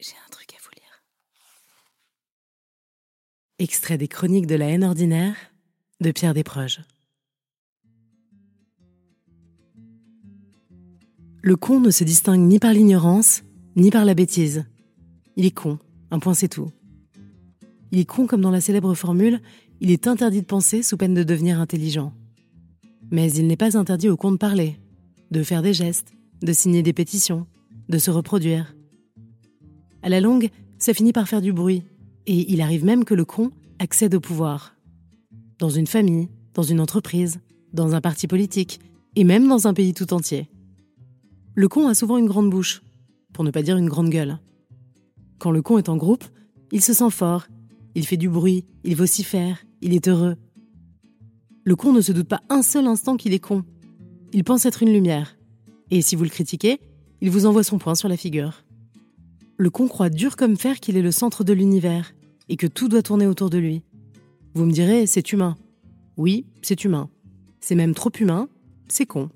J'ai un truc à vous lire. Extrait des Chroniques de la haine ordinaire de Pierre Desproges. Le con ne se distingue ni par l'ignorance, ni par la bêtise. Il est con, un point c'est tout. Il est con comme dans la célèbre formule Il est interdit de penser sous peine de devenir intelligent. Mais il n'est pas interdit au con de parler, de faire des gestes, de signer des pétitions, de se reproduire. À la longue, ça finit par faire du bruit, et il arrive même que le con accède au pouvoir. Dans une famille, dans une entreprise, dans un parti politique, et même dans un pays tout entier. Le con a souvent une grande bouche, pour ne pas dire une grande gueule. Quand le con est en groupe, il se sent fort, il fait du bruit, il vocifère, il est heureux. Le con ne se doute pas un seul instant qu'il est con. Il pense être une lumière. Et si vous le critiquez, il vous envoie son poing sur la figure le con croit dur comme fer qu'il est le centre de l'univers et que tout doit tourner autour de lui. Vous me direz, c'est humain. Oui, c'est humain. C'est même trop humain, c'est con.